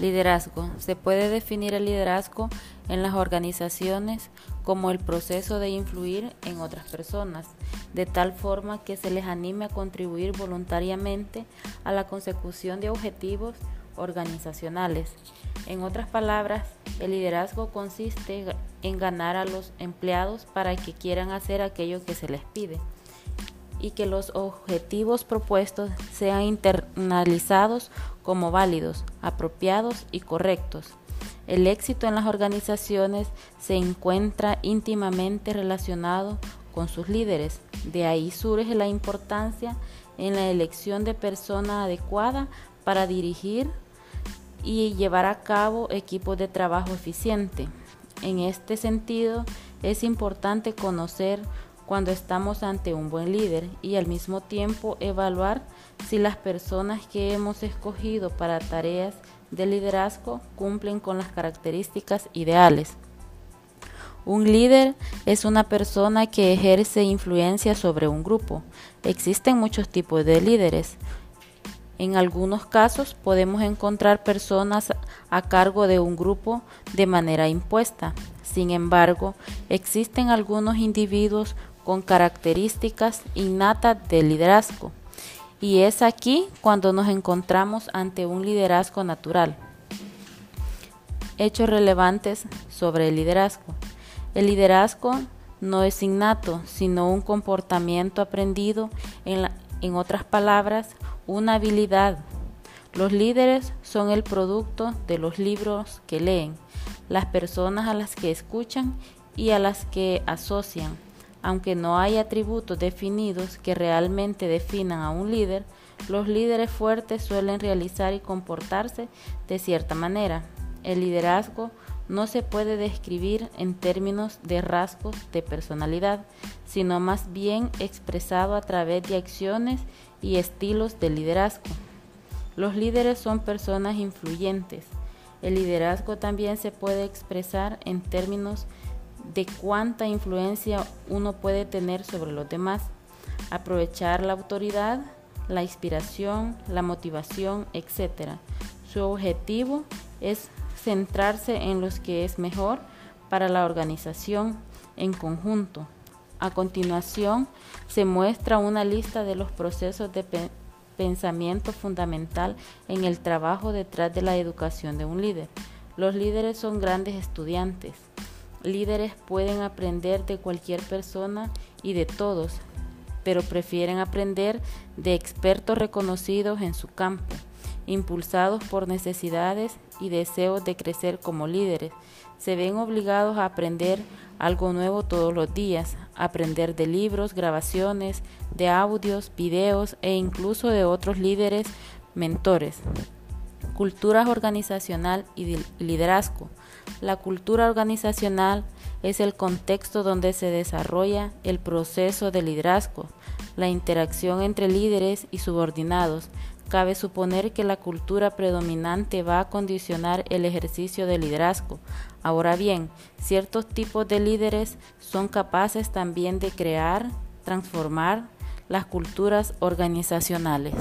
Liderazgo. Se puede definir el liderazgo en las organizaciones como el proceso de influir en otras personas, de tal forma que se les anime a contribuir voluntariamente a la consecución de objetivos organizacionales. En otras palabras, el liderazgo consiste en ganar a los empleados para que quieran hacer aquello que se les pide y que los objetivos propuestos sean internalizados como válidos, apropiados y correctos. El éxito en las organizaciones se encuentra íntimamente relacionado con sus líderes. De ahí surge la importancia en la elección de persona adecuada para dirigir y llevar a cabo equipos de trabajo eficiente. En este sentido, es importante conocer cuando estamos ante un buen líder y al mismo tiempo evaluar si las personas que hemos escogido para tareas de liderazgo cumplen con las características ideales. Un líder es una persona que ejerce influencia sobre un grupo. Existen muchos tipos de líderes. En algunos casos podemos encontrar personas a cargo de un grupo de manera impuesta. Sin embargo, existen algunos individuos con características innatas de liderazgo. Y es aquí cuando nos encontramos ante un liderazgo natural. Hechos relevantes sobre el liderazgo. El liderazgo no es innato, sino un comportamiento aprendido, en, en otras palabras, una habilidad. Los líderes son el producto de los libros que leen, las personas a las que escuchan y a las que asocian aunque no hay atributos definidos que realmente definan a un líder, los líderes fuertes suelen realizar y comportarse de cierta manera. El liderazgo no se puede describir en términos de rasgos de personalidad, sino más bien expresado a través de acciones y estilos de liderazgo. Los líderes son personas influyentes. El liderazgo también se puede expresar en términos de cuánta influencia uno puede tener sobre los demás, aprovechar la autoridad, la inspiración, la motivación, etc. Su objetivo es centrarse en lo que es mejor para la organización en conjunto. A continuación, se muestra una lista de los procesos de pensamiento fundamental en el trabajo detrás de la educación de un líder. Los líderes son grandes estudiantes. Líderes pueden aprender de cualquier persona y de todos, pero prefieren aprender de expertos reconocidos en su campo, impulsados por necesidades y deseos de crecer como líderes. Se ven obligados a aprender algo nuevo todos los días, aprender de libros, grabaciones, de audios, videos e incluso de otros líderes mentores. Cultura organizacional y liderazgo. La cultura organizacional es el contexto donde se desarrolla el proceso de liderazgo, la interacción entre líderes y subordinados. Cabe suponer que la cultura predominante va a condicionar el ejercicio de liderazgo. Ahora bien, ciertos tipos de líderes son capaces también de crear, transformar las culturas organizacionales.